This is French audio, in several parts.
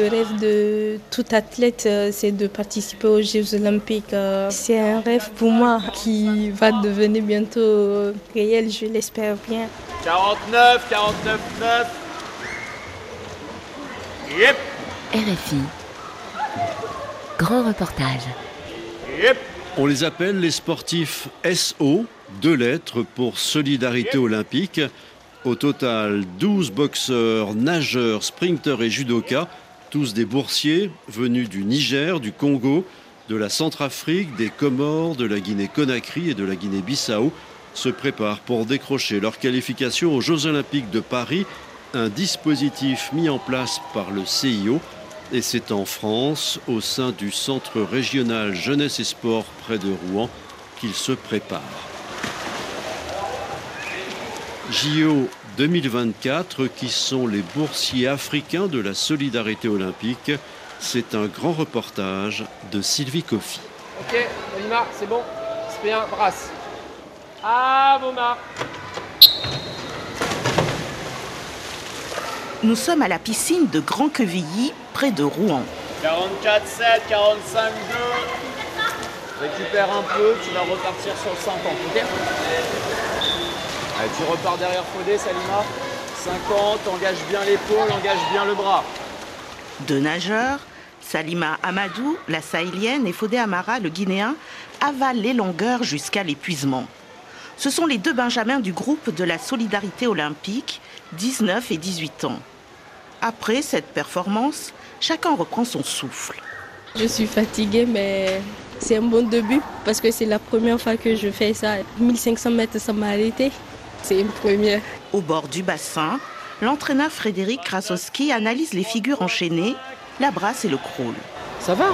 Le rêve de tout athlète, euh, c'est de participer aux Jeux olympiques. Euh, c'est un rêve pour moi qui va devenir bientôt réel, je l'espère bien. 49, 49, 9. Yep. RFI. Grand reportage. Yep. On les appelle les sportifs SO, deux lettres pour Solidarité Olympique. Au total, 12 boxeurs, nageurs, sprinteurs et judokas, tous des boursiers venus du Niger, du Congo, de la Centrafrique, des Comores, de la Guinée-Conakry et de la Guinée-Bissau, se préparent pour décrocher leur qualification aux Jeux Olympiques de Paris, un dispositif mis en place par le CIO. Et c'est en France, au sein du Centre régional Jeunesse et Sport près de Rouen, qu'ils se préparent. JO 2024 qui sont les boursiers africains de la solidarité olympique. C'est un grand reportage de Sylvie Coffy. Ok, Alima, c'est bon. C'est bien, brasse. Ah, Boma Nous sommes à la piscine de Grand Quevilly, près de Rouen. 44, 7, 45, 2. Récupère un peu, tu vas repartir sur le 50, ok? Allez, tu repars derrière Fodé, Salima. 50, engage bien l'épaule, engage bien le bras. Deux nageurs, Salima Amadou, la sahélienne, et Fodé Amara, le guinéen, avalent les longueurs jusqu'à l'épuisement. Ce sont les deux benjamins du groupe de la solidarité olympique, 19 et 18 ans. Après cette performance, chacun reprend son souffle. Je suis fatiguée, mais c'est un bon début parce que c'est la première fois que je fais ça. 1500 mètres sans m'arrêter. C'est une première. Au bord du bassin, l'entraîneur Frédéric Krasowski analyse les figures enchaînées, la brasse et le crawl. Ça va?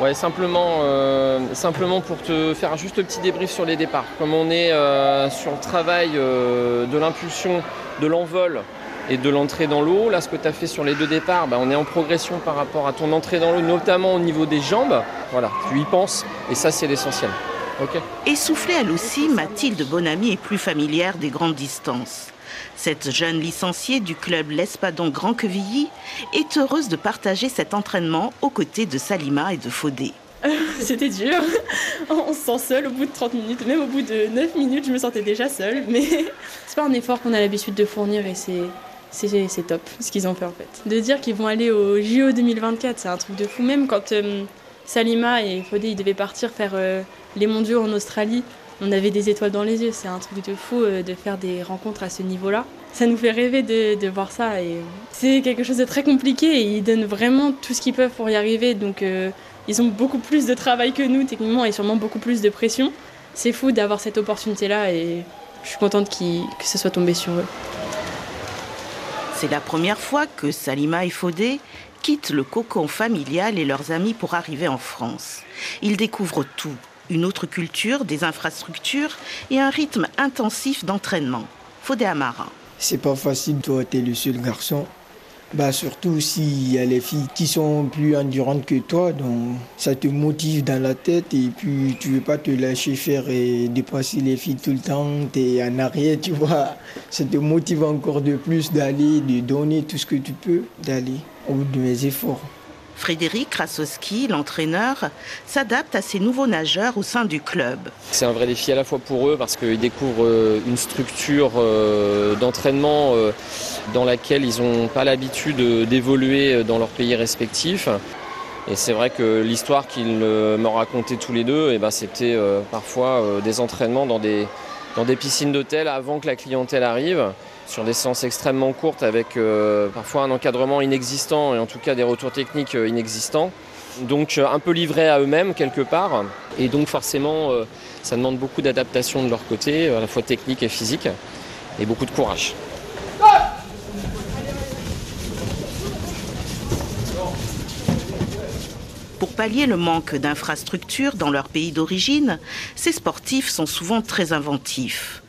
Ouais, simplement, euh, simplement pour te faire juste un petit débrief sur les départs. Comme on est euh, sur le travail euh, de l'impulsion, de l'envol et de l'entrée dans l'eau, là ce que tu as fait sur les deux départs, bah, on est en progression par rapport à ton entrée dans l'eau, notamment au niveau des jambes. Voilà, tu y penses et ça c'est l'essentiel. Ok Essoufflée elle aussi, Mathilde Bonamy est plus familière des grandes distances. Cette jeune licenciée du club L'Espadon Grand Quevilly est heureuse de partager cet entraînement aux côtés de Salima et de Fodé. C'était dur. On se sent seul au bout de 30 minutes. Même au bout de 9 minutes, je me sentais déjà seule. Mais c'est pas un effort qu'on a l'habitude de fournir et c'est. C'est c'est top ce qu'ils ont fait en fait. De dire qu'ils vont aller au JO 2024, c'est un truc de fou. Même quand euh, Salima et Fodé ils devaient partir faire euh, les mondiaux en Australie, on avait des étoiles dans les yeux. C'est un truc de fou euh, de faire des rencontres à ce niveau-là. Ça nous fait rêver de, voir ça. Et c'est quelque chose de très compliqué et ils donnent vraiment tout ce qu'ils peuvent pour y arriver. Donc euh, ils ont beaucoup plus de travail que nous techniquement et sûrement beaucoup plus de pression. C'est fou d'avoir cette opportunité-là et je suis contente que ce soit tombé sur eux. C'est la première fois que Salima et Fodé quittent le cocon familial et leurs amis pour arriver en France. Ils découvrent tout, une autre culture, des infrastructures et un rythme intensif d'entraînement. Fodé Amara. C'est pas facile, toi, t'es le seul garçon. Bah, surtout s'il y a les filles qui sont plus endurantes que toi, donc ça te motive dans la tête et puis tu veux pas te lâcher faire et dépasser les filles tout le temps, t'es en arrière, tu vois. Ça te motive encore de plus d'aller, de donner tout ce que tu peux, d'aller au bout de mes efforts. Frédéric Krasowski, l'entraîneur, s'adapte à ces nouveaux nageurs au sein du club. C'est un vrai défi à la fois pour eux parce qu'ils découvrent euh, une structure euh, d'entraînement euh, dans laquelle ils n'ont pas l'habitude d'évoluer dans leur pays respectif. Et c'est vrai que l'histoire qu'ils m'ont raconté tous les deux, eh ben, c'était parfois des entraînements dans des piscines d'hôtel avant que la clientèle arrive, sur des séances extrêmement courtes avec euh, parfois un encadrement inexistant et en tout cas des retours techniques euh, inexistants. Donc euh, un peu livrés à eux-mêmes quelque part. Et donc forcément, ça demande beaucoup d'adaptation de leur côté, à la fois technique et physique, et beaucoup de courage. Pour pallier le manque d'infrastructures dans leur pays d'origine, ces sportifs sont souvent très inventifs.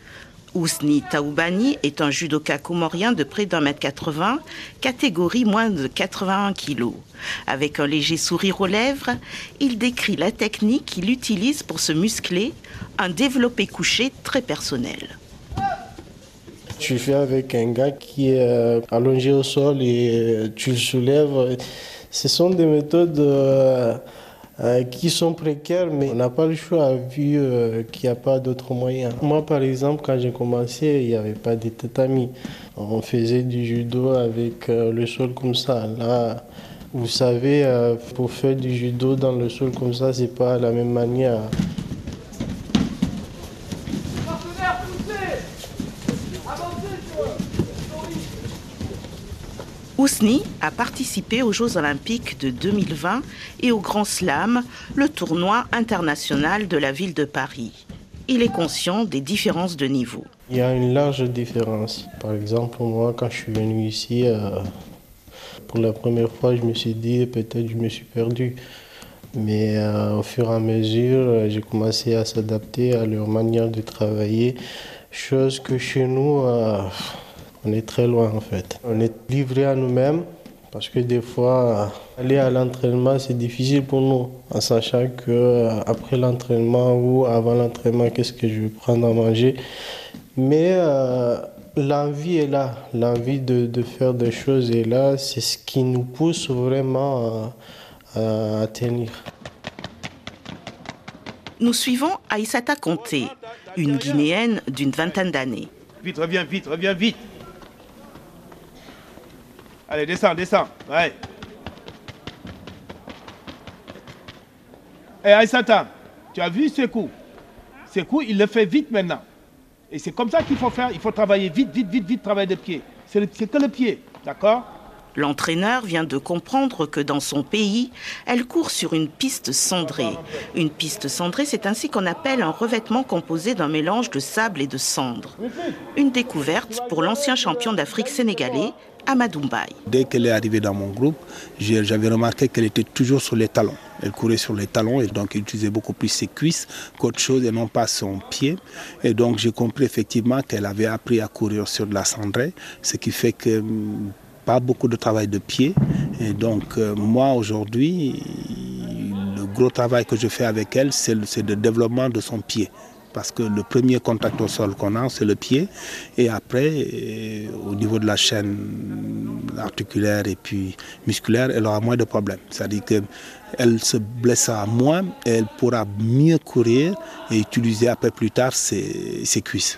Ousni Taoubani est un judoka comorien de près d'un mètre 80, catégorie moins de 81 kilos. Avec un léger sourire aux lèvres, il décrit la technique qu'il utilise pour se muscler, un développé couché très personnel. Tu fais avec un gars qui est euh, allongé au sol et tu le soulèves. Ce sont des méthodes euh, euh, qui sont précaires, mais on n'a pas le choix vu qu'il n'y a pas d'autres moyens. Moi, par exemple, quand j'ai commencé, il n'y avait pas de tatami. On faisait du judo avec le sol comme ça. Là, vous savez, pour faire du judo dans le sol comme ça, c'est pas la même manière. Ousni a participé aux Jeux olympiques de 2020 et au Grand Slam, le tournoi international de la ville de Paris. Il est conscient des différences de niveau. Il y a une large différence. Par exemple, moi, quand je suis venu ici, euh, pour la première fois, je me suis dit peut-être je me suis perdu. Mais euh, au fur et à mesure, j'ai commencé à s'adapter à leur manière de travailler, chose que chez nous, euh, on est très loin en fait. On est livré à nous-mêmes parce que des fois, aller à l'entraînement, c'est difficile pour nous, en sachant que euh, après l'entraînement ou avant l'entraînement, qu'est-ce que je vais prendre à manger. Mais euh, l'envie est là, l'envie de, faire des choses est là, c'est ce qui nous pousse vraiment à, à tenir. Nous suivons Aïsata Conté, une Guinéenne d'une vingtaine d'années. Vite, reviens vite, reviens vite. Allez, descends, descends. Ouais. Et eh, Aïsata, tu as vu ce coup? Ce coup, il le fait vite maintenant. Et c'est comme ça qu'il faut faire. Il faut travailler vite, vite, vite, vite, travailler de pied. C'est que le pied, d'accord? L'entraîneur vient de comprendre que dans son pays, elle court sur une piste cendrée. Une piste cendrée, c'est ainsi qu'on appelle un revêtement composé d'un mélange de sable et de cendre. Une découverte pour l'ancien champion d'Afrique sénégalais, Amadou Mbaye. Dès qu'elle est arrivée dans mon groupe, j'avais remarqué qu'elle était toujours sur les talons. Elle courait sur les talons et donc elle utilisait beaucoup plus ses cuisses qu'autre chose et non pas son pied. Et donc j'ai compris effectivement qu'elle avait appris à courir sur de la cendrée, ce qui fait que pas beaucoup de travail de pied. Et donc, euh, moi, aujourd'hui, le gros travail que je fais avec elle, c'est le, développement de son pied. Parce que le premier contact au sol qu'on a, c'est le pied. Et après, euh, au niveau de la chaîne articulaire et puis musculaire, elle aura moins de problèmes. C'est-à-dire qu'elle se blessera moins et elle pourra mieux courir et utiliser après plus tard ses cuisses.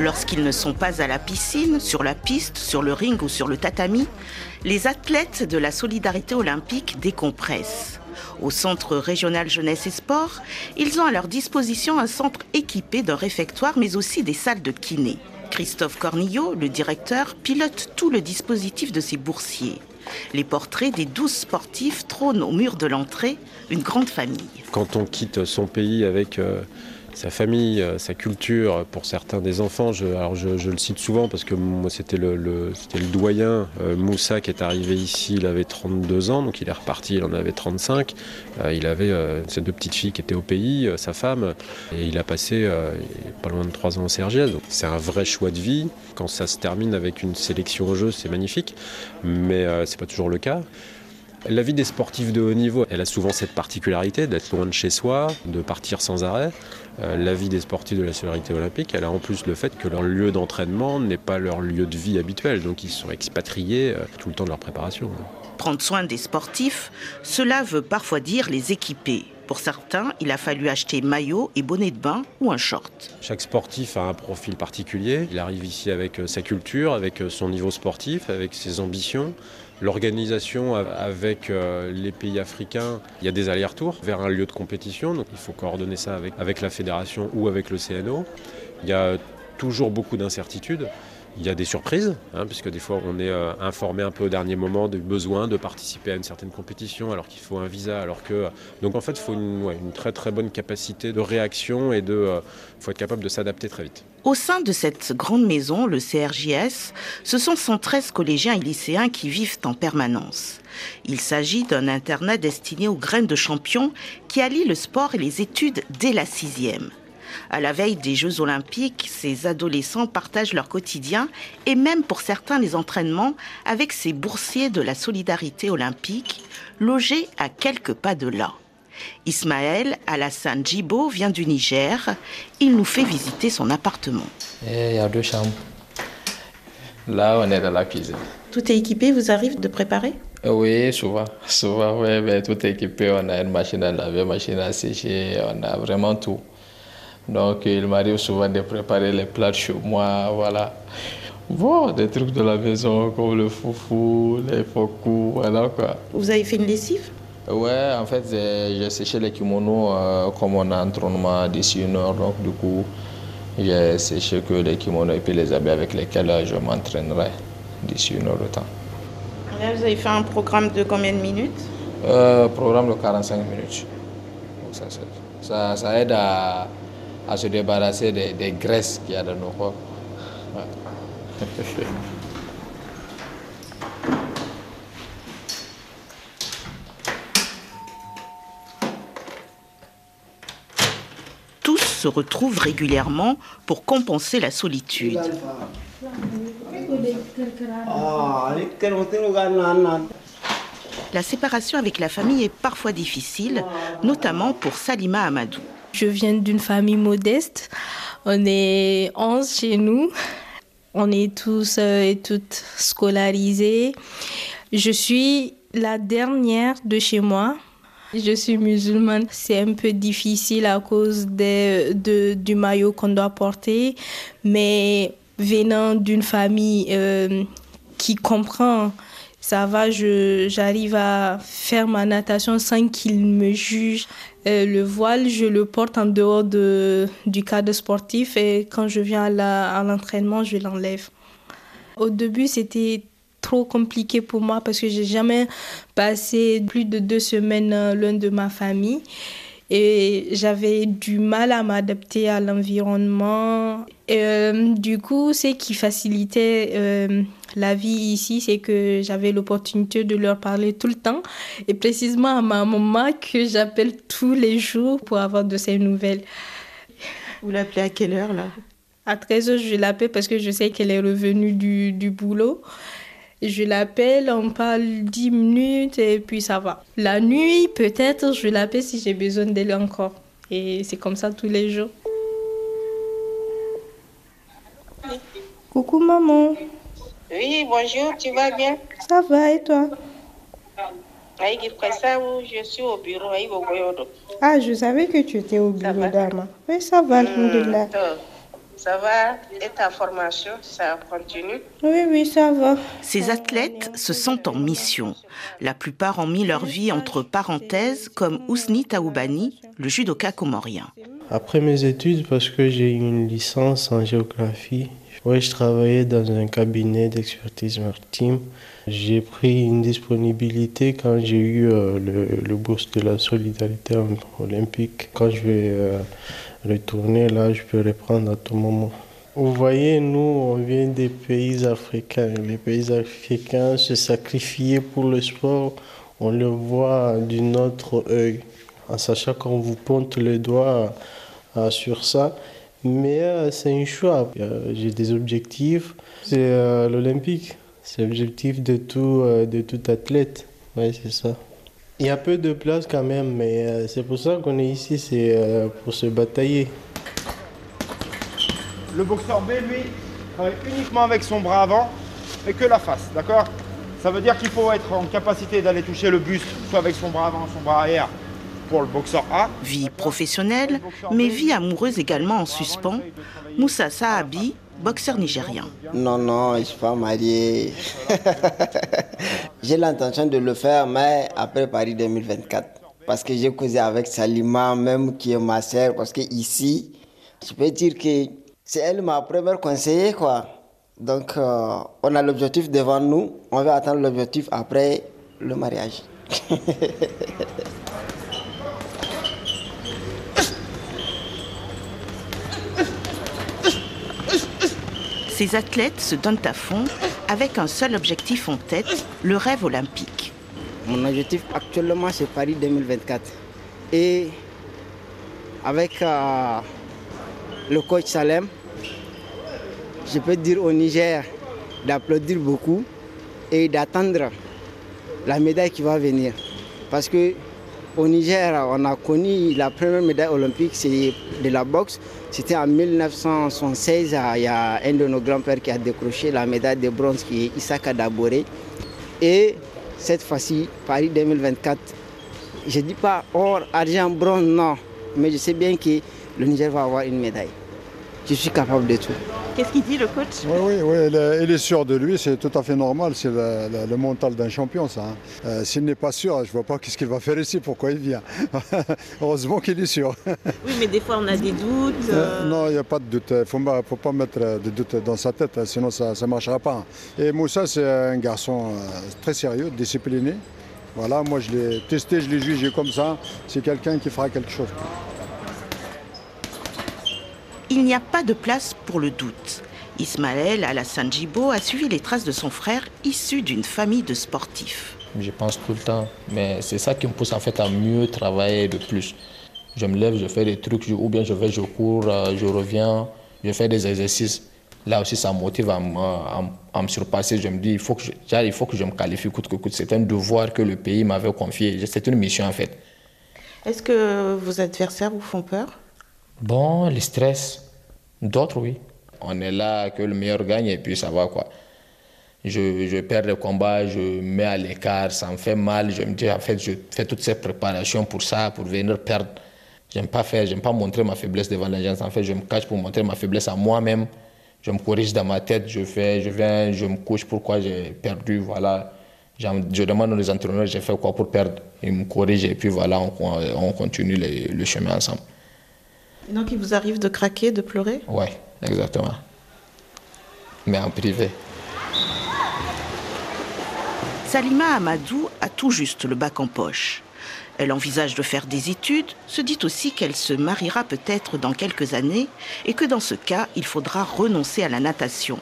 Lorsqu'ils ne sont pas à la piscine, sur la piste, sur le ring ou sur le tatami, les athlètes de la solidarité olympique décompressent. Au Centre régional jeunesse et sport, ils ont à leur disposition un centre équipé d'un réfectoire mais aussi des salles de kiné. Christophe Cornillot, le directeur, pilote tout le dispositif de ses boursiers. Les portraits des douze sportifs trônent au mur de l'entrée, une grande famille. Quand on quitte son pays avec euh, sa famille, euh, sa culture, pour certains des enfants. Je, alors je, le cite souvent parce que moi c'était le, doyen euh, Moussa qui est arrivé ici, il avait 32 ans, donc il est reparti, il en avait 35. Euh, il avait ses deux petites filles qui étaient au pays, sa femme, et il a passé pas loin de 3 ans au Sergiès. Donc c'est un vrai choix de vie. Quand ça se termine avec une sélection au jeu, c'est magnifique, mais c'est pas toujours le cas. La vie des sportifs de haut niveau, elle a souvent cette particularité d'être loin de chez soi, de partir sans arrêt. Euh, la vie des sportifs de la solidarité olympique, elle a en plus le fait que leur lieu d'entraînement n'est pas leur lieu de vie habituel, donc ils sont expatriés euh, tout le temps de leur préparation. Prendre soin des sportifs, cela veut parfois dire les équiper. Pour certains, il a fallu acheter maillot et bonnet de bain ou un short. Chaque sportif a un profil particulier. Il arrive ici avec euh, sa culture, avec son niveau sportif, avec ses ambitions. L'organisation avec euh, les pays africains, il y a des allers-retours vers un lieu de compétition, donc il faut coordonner ça avec, avec la fédération ou avec le CNO. Il y a toujours beaucoup d'incertitudes. Il y a des surprises, hein, puisque des fois on est euh, informé un peu au dernier moment du besoin de participer à une certaine compétition alors qu'il faut un visa. Alors que... Donc en fait, il faut une, très très bonne capacité de réaction et de, il faut être capable de s'adapter très vite. Au sein de cette grande maison, le CRJS, ce sont 113 collégiens et lycéens qui vivent en permanence. Il s'agit d'un internat destiné aux graines de champions qui allie le sport et les études dès la sixième. À la veille des Jeux olympiques, ces adolescents partagent leur quotidien et même pour certains les entraînements avec ces boursiers de la solidarité olympique logés à quelques pas de là. Ismaël Alassane Djibo vient du Niger. Il nous fait visiter son appartement. il y a deux chambres. Là, on est dans la cuisine. Tout est équipé, vous arrive de préparer? Oui, souvent. Souvent, oui, mais tout est équipé. On a une machine à laver, une machine à sécher, on a vraiment tout. Donc, il m'arrive souvent de préparer les plats chez moi, voilà. Bon, des trucs de la maison comme le foufou, les focus, voilà quoi. Vous avez fait une lessive? Ouais, en fait, j'ai séché les kimonos euh, comme on a un entraînement d'ici une heure. Donc, du coup, j'ai séché que les kimonos et puis les habits avec lesquels je m'entraînerai d'ici une heure de temps. Là, vous avez fait un programme de combien de minutes? Euh, Programme de 45 minutes. ça, ça, aide à, à, se débarrasser des, graisses qu'il y a dans nos corps. se retrouvent régulièrement pour compenser la solitude. La séparation avec la famille est parfois difficile, notamment pour Salima Amadou. Je viens d'une famille modeste. On est 11 chez nous. On est tous euh, et toutes scolarisés. Je suis la dernière de chez moi. Je suis musulmane. C'est un peu difficile à cause de, du maillot qu'on doit porter. Mais venant d'une famille euh, qui comprend, ça va, j'arrive à faire ma natation sans qu'il me juge. Euh, le voile, je le porte en dehors de, du cadre sportif et quand je viens à l'entraînement, je l'enlève. Au début, c'était trop compliqué pour moi parce que j'ai jamais passé plus de deux semaines euh, loin de ma famille et j'avais du mal à m'adapter à l'environnement. Euh, du coup, ce qui facilitait la vie ici, c'est que j'avais l'opportunité de leur parler tout le temps et précisément à ma maman que j'appelle tous les jours pour avoir de ses nouvelles. Vous l'appelez à quelle heure là? À 13h, je l'appelle parce que je sais qu'elle est revenue du, du boulot. Je l'appelle, on parle 10 minutes et puis ça va. La nuit, peut-être, je l'appelle si j'ai besoin d'elle encore. Et c'est comme ça tous les jours. Coucou maman. Oui, bonjour, tu vas bien? Ça va et toi? Je suis au bureau. Ah, je savais que tu étais au bureau, Dama. Oui, ça va, Alhamdulillah. Ça va Et ta formation, ça continue Oui, oui, ça va. Ces athlètes se sentent en mission. La plupart ont mis leur vie entre parenthèses, comme Ousni Taoubani, le judoka comorien. Après mes études, parce que j'ai une licence en géographie, ouais, je travaillais dans un cabinet d'expertise maritime. J'ai pris une disponibilité quand j'ai eu euh, le, bourse de la solidarité olympique. Quand je vais euh, retourner là, je peux reprendre à tout moment. Vous voyez, nous, on vient des pays africains. Les pays africains se sacrifier pour le sport, on le voit d'un autre œil, en sachant qu'on vous pointe le doigt euh, sur ça. Mais euh, c'est un choix. Euh, j'ai des objectifs. C'est l'Olympique. C'est l'objectif de tout, de tout athlète. Oui, c'est ça. Il y a peu de place quand même, mais euh, c'est pour ça qu'on est ici, c'est euh, pour se batailler. Le boxeur B, lui, travaille uniquement avec son bras avant et que la face, d'accord? Ça veut dire qu'il faut être en capacité d'aller toucher le buste, soit avec son bras avant, son bras arrière, pour le boxeur A. Vie professionnelle, mais vie amoureuse également en suspens. Moussa Saabi, boxeur nigérien. Non, non, je ne suis pas marié. j'ai l'intention de le faire, mais après Paris 2024. Parce que j'ai causé avec Salima, même qui est ma sœur, parce que ici, je peux dire que c'est elle ma première conseillère, quoi. Donc, euh, on a l'objectif devant nous, on va atteindre l'objectif après le mariage. Ces athlètes se donnent à fond avec un seul objectif en tête, le rêve olympique. Mon objectif actuellement, c'est Paris 2024. Et avec euh, le coach Salem, je peux dire au Niger d'applaudir beaucoup et d'attendre la médaille qui va venir. Parce que au Niger, on a connu la première médaille olympique, de la boxe. C'était en 1976, il y a un de nos grands-pères qui a décroché la médaille de bronze qui est Isaka Daboré. Et cette fois-ci, Paris 2024, je ne dis pas or, argent, bronze, non. Mais je sais bien que le Niger va avoir une médaille. Je suis capable de tout. Qu'est-ce qu'il dit le coach? Oui, oui, oui il, est, sûr de lui, c'est tout à fait normal, c'est le, mental d'un champion ça. Hein. Euh, s'il n'est pas sûr, je ne vois pas qu'est-ce qu'il va faire ici, pourquoi il vient. Heureusement qu'il est sûr. oui, mais des fois on a des doutes. Euh, non, il n'y a pas de doute, il ne faut, pas mettre de doute dans sa tête, hein, sinon ça ne marchera pas. Et Moussa, c'est un garçon euh, très sérieux, discipliné. Voilà, moi je l'ai testé, je l'ai jugé comme ça, c'est quelqu'un qui fera quelque chose il n'y a pas de place pour le doute. Ismaël Alassane Djibo a suivi les traces de son frère issu d'une famille de sportifs. Je pense tout le temps, mais c'est ça qui me pousse en fait à mieux travailler de plus. Je me lève, je fais des trucs, ou bien je vais, je cours, euh, je reviens, je fais des exercices. Là aussi, ça me motive à, me surpasser. Je me dis, il faut que je, il faut que je me qualifie coûte que coûte. C'est un devoir que le pays m'avait confié. C'est une mission en fait. Est-ce que vos adversaires vous font peur? Bon, le stress, d'autres oui. On est là, que le meilleur gagne et puis ça va quoi. Je, je perds le combat, je mets à l'écart, ça me fait mal. Je me dis, en fait, je fais toutes ces préparations pour ça, pour venir perdre. J'aime pas faire, j'aime pas montrer ma faiblesse devant les gens. En fait, je me cache pour montrer ma faiblesse à moi-même. Je me corrige dans ma tête, je fais, je viens, je me couche pourquoi j'ai perdu, voilà. Je demande aux entraîneurs, j'ai fait quoi pour perdre? Ils me corrigent et puis voilà, on, on continue le chemin ensemble. Et donc il vous arrive de craquer, de pleurer? Oui, exactement. Mais en privé. Salima Amadou a tout juste le bac en poche. Elle envisage de faire des études, se dit aussi qu'elle se mariera peut-être dans quelques années et que dans ce cas, il faudra renoncer à la natation.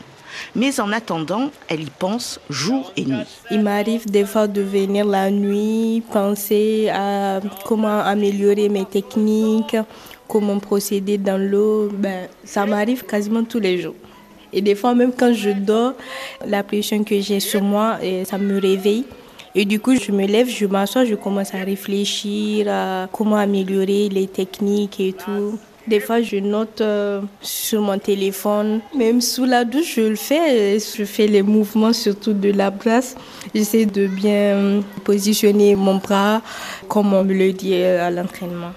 Mais en attendant, elle y pense jour et nuit. Il m'arrive des fois de venir la nuit, penser à comment améliorer mes techniques, comment procéder dans l'eau, ben, ça m'arrive quasiment tous les jours. Et des fois, même quand je dors, la pression que j'ai sur moi, ça me réveille. Et du coup, je me lève, je m'assois, je commence à réfléchir à comment améliorer les techniques et tout. Des fois, je note euh, sur mon téléphone. Même sous la douche, je le fais. Je fais les mouvements, surtout de la brasse. J'essaie de bien positionner mon bras, comme on me le dit à l'entraînement.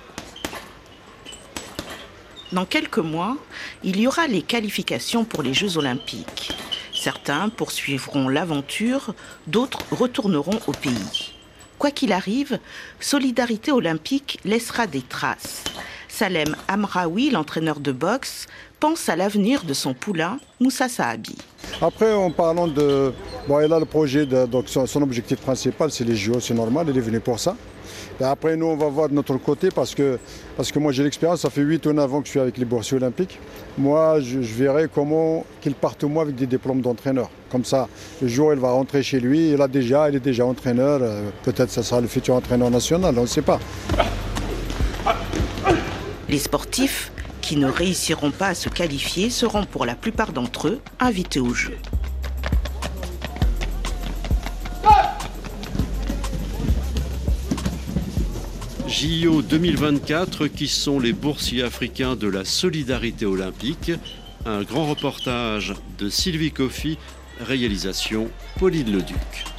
Dans quelques mois, il y aura les qualifications pour les Jeux olympiques. Certains poursuivront l'aventure, d'autres retourneront au pays. Quoi qu'il arrive, Solidarité olympique laissera des traces. Salem Amraoui, l'entraîneur de boxe, pense à l'avenir de son poulain, Moussa Saabi. Après, en parlant de. Son objectif principal, c'est les JO, c'est normal, il est venu pour ça après, nous, on va voir de notre côté parce que, parce que moi, j'ai l'expérience. Ça fait 8 ou 9 ans que je suis avec les boursiers olympiques. Moi, je, verrai comment qu'ils partent, moi, avec des diplômes d'entraîneur. Comme ça, le jour où il va rentrer chez lui, il, a déjà, il est déjà entraîneur. Euh, peut-être ce sera le futur entraîneur national, on ne sait pas. Les sportifs qui ne réussiront pas à se qualifier seront pour la plupart d'entre eux invités au jeu. JO 2024 qui sont les boursiers africains de la solidarité olympique. Un grand reportage de Sylvie Coffy, réalisation Pauline Leduc.